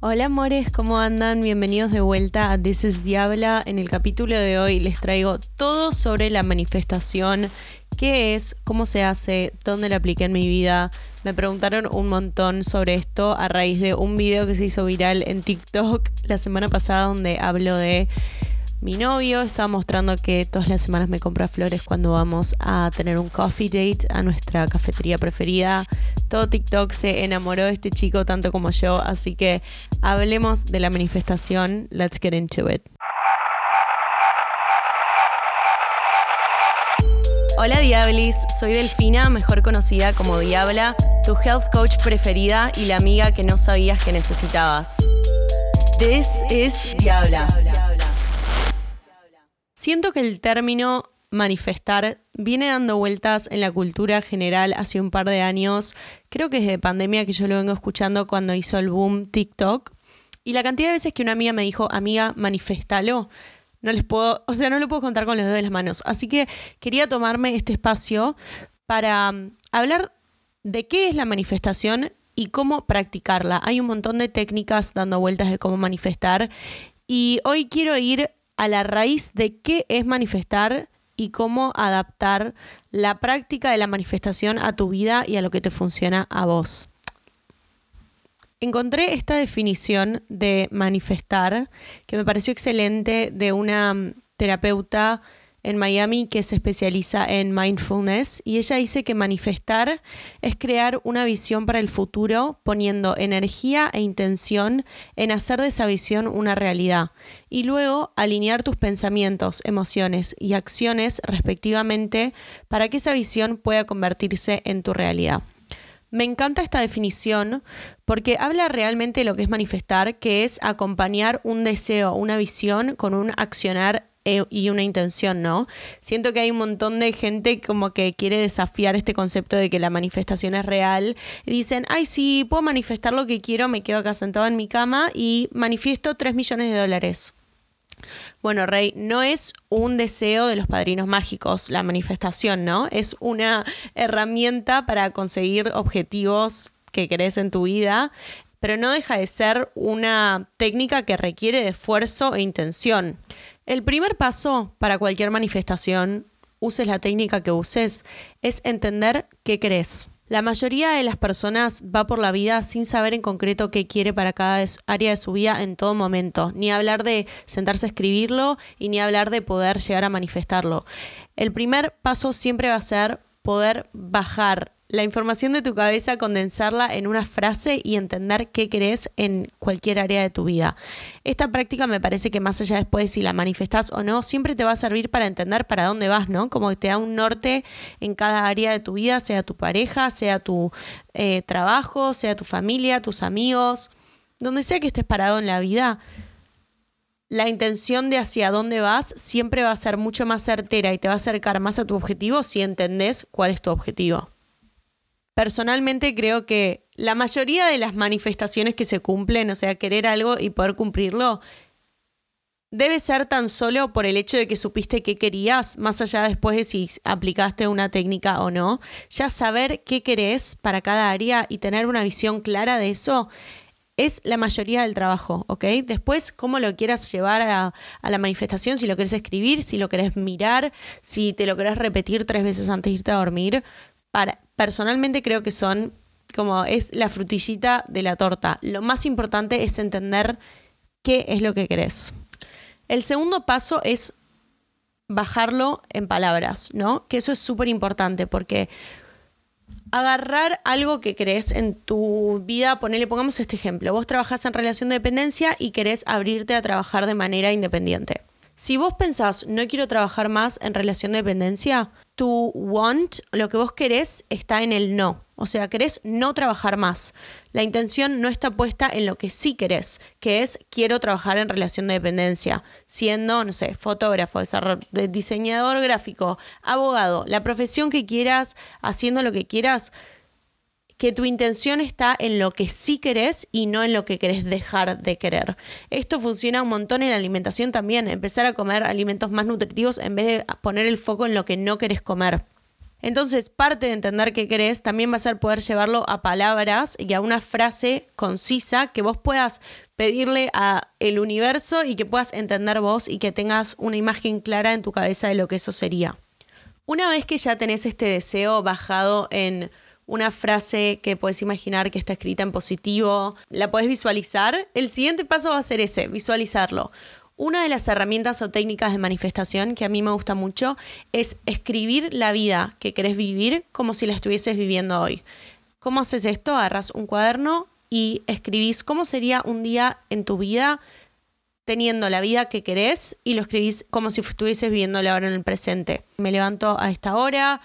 Hola amores, ¿cómo andan? Bienvenidos de vuelta a This is Diabla. En el capítulo de hoy les traigo todo sobre la manifestación, qué es, cómo se hace, dónde la apliqué en mi vida. Me preguntaron un montón sobre esto a raíz de un video que se hizo viral en TikTok la semana pasada donde hablo de mi novio estaba mostrando que todas las semanas me compra flores cuando vamos a tener un coffee date a nuestra cafetería preferida. Todo TikTok se enamoró de este chico tanto como yo, así que hablemos de la manifestación. Let's get into it. Hola Diablis, soy Delfina, mejor conocida como Diabla, tu health coach preferida y la amiga que no sabías que necesitabas. This is Diabla. Siento que el término manifestar viene dando vueltas en la cultura general hace un par de años. Creo que es de pandemia que yo lo vengo escuchando cuando hizo el boom TikTok. Y la cantidad de veces que una amiga me dijo, amiga, manifestalo, no les puedo, o sea, no lo puedo contar con los dedos de las manos. Así que quería tomarme este espacio para um, hablar de qué es la manifestación y cómo practicarla. Hay un montón de técnicas dando vueltas de cómo manifestar. Y hoy quiero ir a la raíz de qué es manifestar y cómo adaptar la práctica de la manifestación a tu vida y a lo que te funciona a vos. Encontré esta definición de manifestar que me pareció excelente de una terapeuta en Miami que se especializa en mindfulness y ella dice que manifestar es crear una visión para el futuro poniendo energía e intención en hacer de esa visión una realidad y luego alinear tus pensamientos, emociones y acciones respectivamente para que esa visión pueda convertirse en tu realidad. Me encanta esta definición porque habla realmente de lo que es manifestar, que es acompañar un deseo, una visión con un accionar eh, y una intención, ¿no? Siento que hay un montón de gente como que quiere desafiar este concepto de que la manifestación es real. Dicen, ay, sí, puedo manifestar lo que quiero, me quedo acá sentado en mi cama y manifiesto 3 millones de dólares. Bueno, Rey, no es un deseo de los padrinos mágicos la manifestación, ¿no? Es una herramienta para conseguir objetivos que querés en tu vida, pero no deja de ser una técnica que requiere de esfuerzo e intención. El primer paso para cualquier manifestación, uses la técnica que uses, es entender qué crees. La mayoría de las personas va por la vida sin saber en concreto qué quiere para cada área de su vida en todo momento, ni hablar de sentarse a escribirlo y ni hablar de poder llegar a manifestarlo. El primer paso siempre va a ser poder bajar la información de tu cabeza, condensarla en una frase y entender qué querés en cualquier área de tu vida. Esta práctica me parece que más allá después de si la manifestas o no, siempre te va a servir para entender para dónde vas, ¿no? Como que te da un norte en cada área de tu vida, sea tu pareja, sea tu eh, trabajo, sea tu familia, tus amigos, donde sea que estés parado en la vida. La intención de hacia dónde vas siempre va a ser mucho más certera y te va a acercar más a tu objetivo si entendés cuál es tu objetivo. Personalmente creo que la mayoría de las manifestaciones que se cumplen, o sea, querer algo y poder cumplirlo, debe ser tan solo por el hecho de que supiste qué querías, más allá después de si aplicaste una técnica o no. Ya saber qué querés para cada área y tener una visión clara de eso es la mayoría del trabajo, ¿ok? Después, cómo lo quieras llevar a, la manifestación, si lo querés escribir, si lo querés mirar, si te lo querés repetir tres veces antes de irte a dormir, para, personalmente creo que son como es la frutillita de la torta. Lo más importante es entender qué es lo que querés. El segundo paso es bajarlo en palabras, ¿no? Que eso es súper importante porque agarrar algo que crees en tu vida, ponele, pongamos este ejemplo, vos trabajás en relación de dependencia y querés abrirte a trabajar de manera independiente. Si vos pensás, no quiero trabajar más en relación de dependencia, tu want, lo que vos querés, está en el no. O sea, querés no trabajar más. La intención no está puesta en lo que sí querés, que es quiero trabajar en relación de dependencia, siendo, no sé, fotógrafo, diseñador gráfico, abogado, la profesión que quieras, haciendo lo que quieras que tu intención está en lo que sí querés y no en lo que querés dejar de querer. Esto funciona un montón en la alimentación también, empezar a comer alimentos más nutritivos en vez de poner el foco en lo que no querés comer. Entonces, parte de entender qué querés también va a ser poder llevarlo a palabras y a una frase concisa que vos puedas pedirle a el universo y que puedas entender vos y que tengas una imagen clara en tu cabeza de lo que eso sería. Una vez que ya tenés este deseo bajado en una frase que puedes imaginar que está escrita en positivo, la puedes visualizar, el siguiente paso va a ser ese, visualizarlo. Una de las herramientas o técnicas de manifestación que a mí me gusta mucho es escribir la vida que querés vivir como si la estuvieses viviendo hoy. ¿Cómo haces esto? Agarras un cuaderno y escribís cómo sería un día en tu vida teniendo la vida que querés y lo escribís como si estuvieses viviéndola ahora en el presente. Me levanto a esta hora,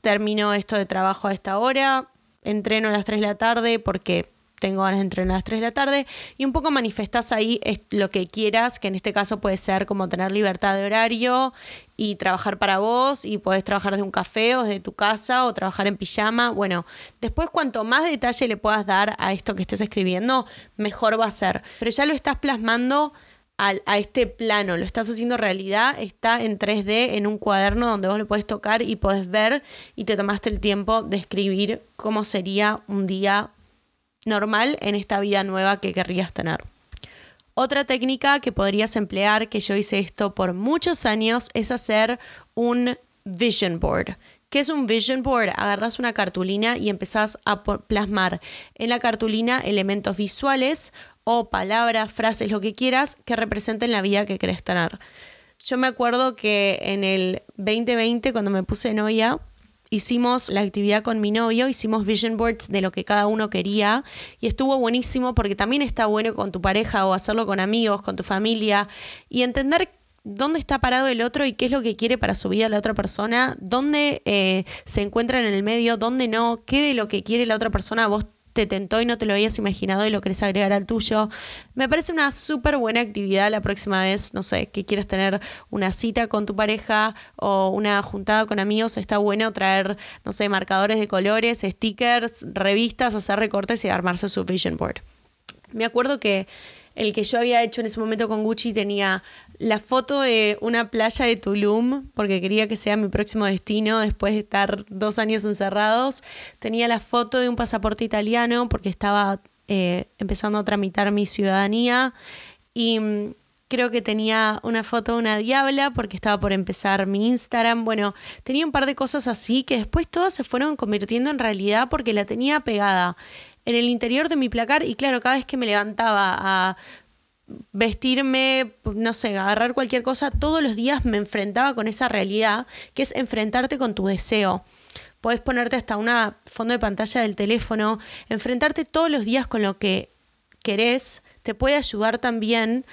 termino esto de trabajo a esta hora, entreno a las 3 de la tarde porque tengo ganas de entrenar a las 3 de la tarde y un poco manifestas ahí lo que quieras, que en este caso puede ser como tener libertad de horario y trabajar para vos y podés trabajar desde un café o desde tu casa o trabajar en pijama. Bueno, después cuanto más detalle le puedas dar a esto que estés escribiendo, mejor va a ser. Pero ya lo estás plasmando a, este plano, lo estás haciendo realidad, está en 3D en un cuaderno donde vos lo podés tocar y podés ver y te tomaste el tiempo de escribir cómo sería un día normal en esta vida nueva que querrías tener. Otra técnica que podrías emplear, que yo hice esto por muchos años, es hacer un vision board. ¿Qué es un vision board? Agarras una cartulina y empezás a plasmar en la cartulina elementos visuales o palabras, frases, lo que quieras, que representen la vida que querés tener. Yo me acuerdo que en el 2020, cuando me puse novia, hicimos la actividad con mi novio, hicimos vision boards de lo que cada uno quería y estuvo buenísimo porque también está bueno con tu pareja o hacerlo con amigos, con tu familia y entender dónde está parado el otro y qué es lo que quiere para su vida la otra persona, dónde eh, se encuentra en el medio, dónde no, qué de lo que quiere la otra persona vos te tentó y no te lo habías imaginado y lo querés agregar al tuyo. Me parece una súper buena actividad la próxima vez, no sé, que quieres tener una cita con tu pareja o una juntada con amigos, está bueno traer, no sé, marcadores de colores, stickers, revistas, hacer recortes y armarse su vision board. Me acuerdo que el que yo había hecho en ese momento con Gucci tenía la foto de una playa de Tulum, porque quería que sea mi próximo destino después de estar dos años encerrados. Tenía la foto de un pasaporte italiano, porque estaba eh, empezando a tramitar mi ciudadanía. Y mm, creo que tenía una foto de una diabla, porque estaba por empezar mi Instagram. Bueno, tenía un par de cosas así que después todas se fueron convirtiendo en realidad porque la tenía pegada en el interior de mi placar y claro, cada vez que me levantaba a vestirme, no sé, agarrar cualquier cosa, todos los días me enfrentaba con esa realidad, que es enfrentarte con tu deseo. Puedes ponerte hasta una fondo de pantalla del teléfono, enfrentarte todos los días con lo que querés, te puede ayudar también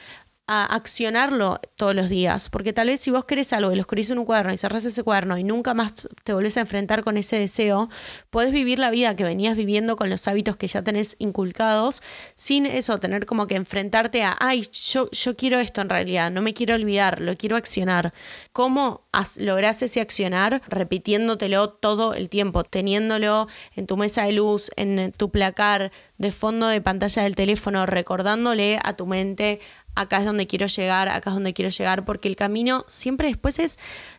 a accionarlo todos los días, porque tal vez si vos querés algo y lo escribís en un cuaderno y cerrás ese cuaderno y nunca más te volvés a enfrentar con ese deseo, podés vivir la vida que venías viviendo con los hábitos que ya tenés inculcados, sin eso, tener como que enfrentarte a, ay, yo, yo quiero esto en realidad, no me quiero olvidar, lo quiero accionar. ¿Cómo lográs ese accionar? Repitiéndotelo todo el tiempo, teniéndolo en tu mesa de luz, en tu placar, de fondo de pantalla del teléfono, recordándole a tu mente, acá es donde quiero llegar, acá es donde quiero llegar, porque el camino siempre después es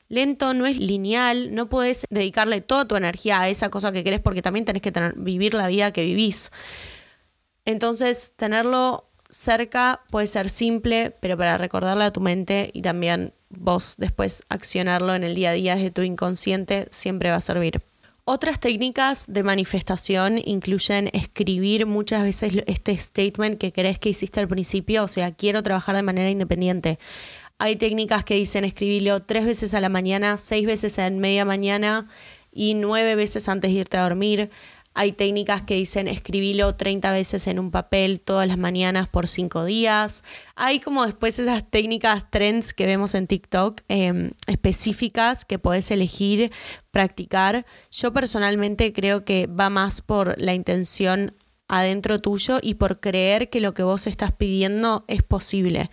lento, no es lineal, no puedes dedicarle toda tu energía a esa cosa que querés porque también tenés que tener, vivir la vida que vivís. Entonces, tenerlo cerca puede ser simple, pero para recordarle a tu mente y también vos después accionarlo en el día a día desde tu inconsciente siempre va a servir. Otras técnicas de manifestación incluyen escribir muchas veces este statement que crees que hiciste al principio, o sea, quiero trabajar de manera independiente. Hay técnicas que dicen escribirlo tres veces a la mañana, seis veces en media mañana y nueve veces antes de irte a dormir. Hay técnicas que dicen escribilo 30 veces en un papel todas las mañanas por 5 días. Hay como después esas técnicas trends que vemos en TikTok em, específicas que puedes elegir, practicar. Yo personalmente creo que va más por la intención adentro tuyo y por creer que lo que vos estás pidiendo es posible.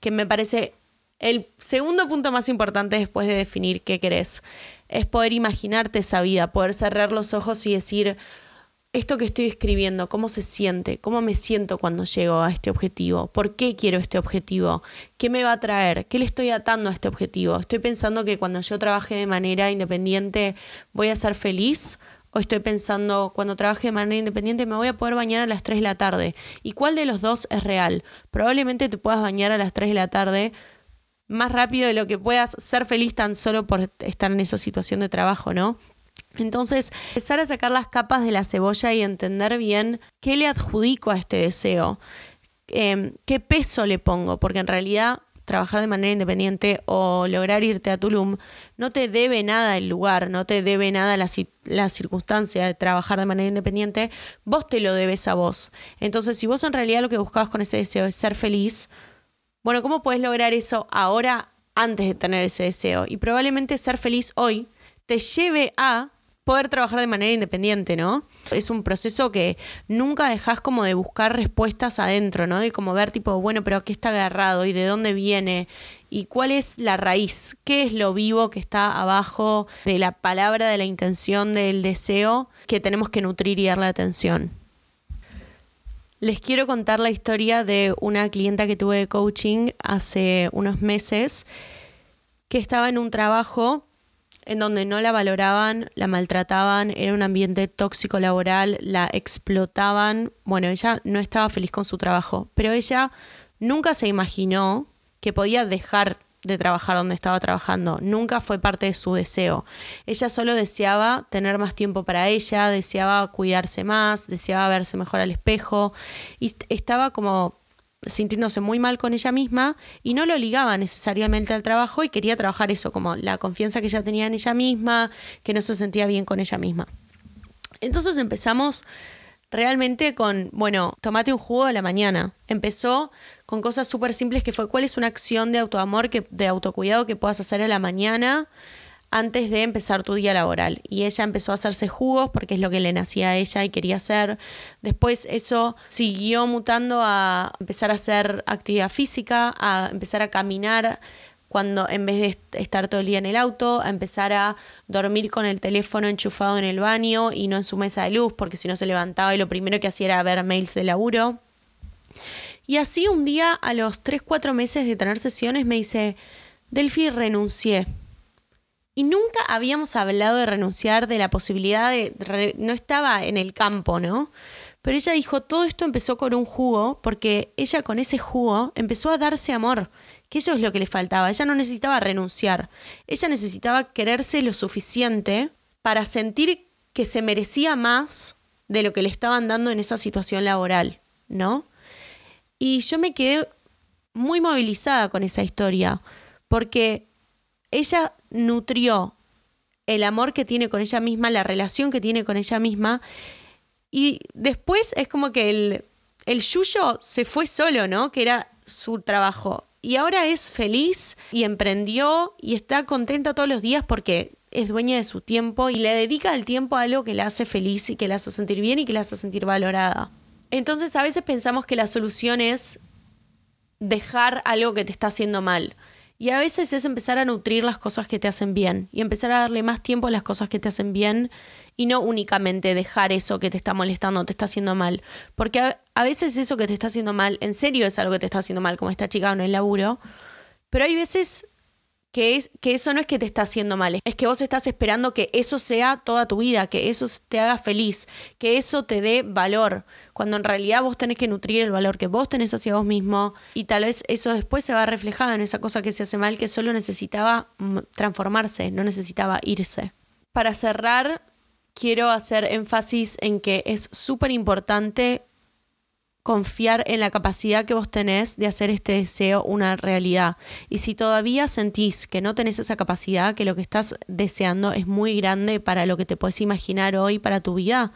Que me parece el segundo punto más importante después de definir qué querés es poder imaginarte esa vida, poder cerrar los ojos y decir, esto que estoy escribiendo, cómo se siente, cómo me siento cuando llego a este objetivo, por qué quiero este objetivo, qué me va a traer, qué le estoy atando a este objetivo. Estoy pensando que cuando yo trabaje de manera independiente voy a ser feliz o estoy pensando cuando trabaje de manera independiente me voy a poder bañar a las 3 de la tarde. ¿Y cuál de los dos es real? Probablemente te puedas bañar a las 3 de la tarde más rápido de lo que puedas ser feliz tan solo por estar en esa situación de trabajo, ¿no? Entonces, empezar a sacar las capas de la cebolla y entender bien qué le adjudico a este deseo, em, qué peso le pongo, porque en realidad trabajar de manera independiente o lograr irte a Tulum no te debe nada el lugar, no te debe nada la, la circunstancia de trabajar de manera independiente, vos te lo debes a vos. Entonces, si vos en realidad lo que buscabas con ese deseo es ser feliz, bueno, ¿cómo puedes lograr eso ahora antes de tener ese deseo? Y probablemente ser feliz hoy te lleve a poder trabajar de manera independiente, ¿no? Es un proceso que nunca dejas como de buscar respuestas adentro, ¿no? De como ver tipo, bueno, pero ¿qué está agarrado? ¿Y de dónde viene? ¿Y cuál es la raíz? ¿Qué es lo vivo que está abajo de la palabra, de la intención, del deseo que tenemos que nutrir y darle atención? Les quiero contar la historia de una clienta que tuve de coaching hace unos meses que estaba en un trabajo en donde no la valoraban, la maltrataban, era un ambiente tóxico laboral, la explotaban. Bueno, ella no estaba feliz con su trabajo, pero ella nunca se imaginó que podía dejar de trabajar donde estaba trabajando. Nunca fue parte de su deseo. Ella solo deseaba tener más tiempo para ella, deseaba cuidarse más, deseaba verse mejor al espejo y estaba como sintiéndose muy mal con ella misma y no lo ligaba necesariamente al trabajo y quería trabajar eso, como la confianza que ella tenía en ella misma, que no se sentía bien con ella misma. Entonces empezamos realmente con, bueno, tomate un jugo a la mañana. Empezó con cosas súper simples que fue cuál es una acción de autoamor, que, de autocuidado que puedas hacer a la mañana antes de empezar tu día laboral. Y ella empezó a hacerse jugos porque es lo que le nacía a ella y quería hacer. Después eso siguió mutando a empezar a hacer actividad física, a empezar a caminar cuando en vez de estar todo el día en el auto, a empezar a dormir con el teléfono enchufado en el baño y no en su mesa de luz, porque si no se levantaba y lo primero que hacía era ver mails de laburo. Y así un día, a los 3, 4 meses de tener sesiones, me dice, Delphi, renuncié. Y nunca habíamos hablado de renunciar, de la posibilidad de... no estaba en el campo, ¿no? Pero ella dijo, todo esto empezó con un jugo, porque ella con ese jugo empezó a darse amor, que eso es lo que le faltaba. Ella no necesitaba renunciar, ella necesitaba quererse lo suficiente para sentir que se merecía más de lo que le estaban dando en esa situación laboral, ¿no? Y yo me quedé muy movilizada con esa historia, porque ella nutrió el amor que tiene con ella misma, la relación que tiene con ella misma, y después es como que el, el yuyo se fue solo, ¿no? Que era su trabajo. Y ahora es feliz y emprendió y está contenta todos los días porque es dueña de su tiempo y le dedica el tiempo a algo que la hace feliz y que la hace sentir bien y que la hace sentir valorada. Entonces a veces pensamos que la solución es dejar algo que te está haciendo mal. Y a veces es empezar a nutrir las cosas que te hacen bien y empezar a darle más tiempo a las cosas que te hacen bien y no únicamente dejar eso que te está molestando, te está haciendo mal. Porque a, veces eso que te está haciendo mal, en serio es algo que te está haciendo mal, como esta chica en el laburo. Pero hay veces que, es, que eso no es que te está haciendo mal, es que vos estás esperando que eso sea toda tu vida, que eso te haga feliz, que eso te dé valor, cuando en realidad vos tenés que nutrir el valor que vos tenés hacia vos mismo y tal vez eso después se va reflejado en esa cosa que se hace mal que solo necesitaba mm, transformarse, no necesitaba irse. Para cerrar, quiero hacer énfasis en que es súper importante confiar en la capacidad que vos tenés de hacer este deseo una realidad. Y si todavía sentís que no tenés esa capacidad, que lo que estás deseando es muy grande para lo que te puedes imaginar hoy para tu vida,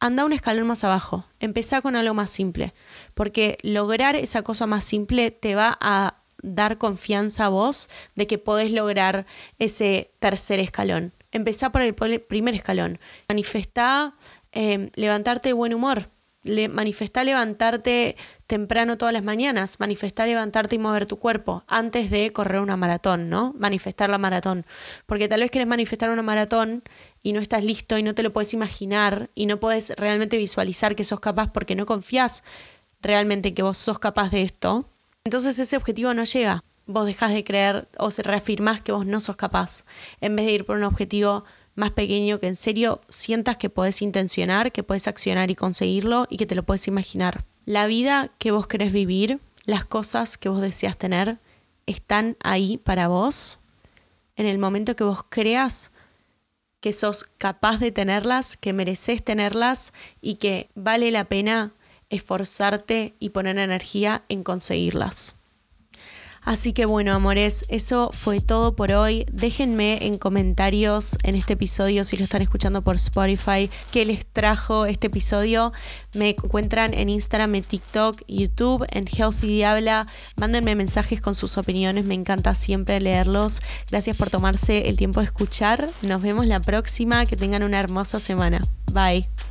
anda un escalón más abajo. Empezá con algo más simple. Porque lograr esa cosa más simple te va a dar confianza a vos de que podés lograr ese tercer escalón. Empezá por el primer escalón. Manifestá eh, levantarte de buen humor le, manifestá levantarte temprano todas las mañanas, manifestar levantarte y mover tu cuerpo antes de correr una maratón, ¿no? Manifestar la maratón. Porque tal vez quieres manifestar una maratón y no estás listo y no te lo puedes imaginar y no puedes realmente visualizar que sos capaz porque no confías realmente que vos sos capaz de esto, entonces ese objetivo no llega. Vos dejas de creer o se reafirmás que vos no sos capaz, en vez de ir por un objetivo más pequeño que en serio sientas que podés intencionar, que podés accionar y conseguirlo y que te lo puedes imaginar. La vida que vos querés vivir, las cosas que vos deseas tener, están ahí para vos en el momento que vos creas que sos capaz de tenerlas, que mereces tenerlas y que vale la pena esforzarte y poner energía en conseguirlas. Así que bueno, amores, eso fue todo por hoy. Déjenme en comentarios en este episodio, si lo están escuchando por Spotify, qué les trajo este episodio. Me encuentran en Instagram, en TikTok, YouTube, en Healthy Diabla. Mándenme mensajes con sus opiniones, me encanta siempre leerlos. Gracias por tomarse el tiempo de escuchar. Nos vemos la próxima. Que tengan una hermosa semana. Bye.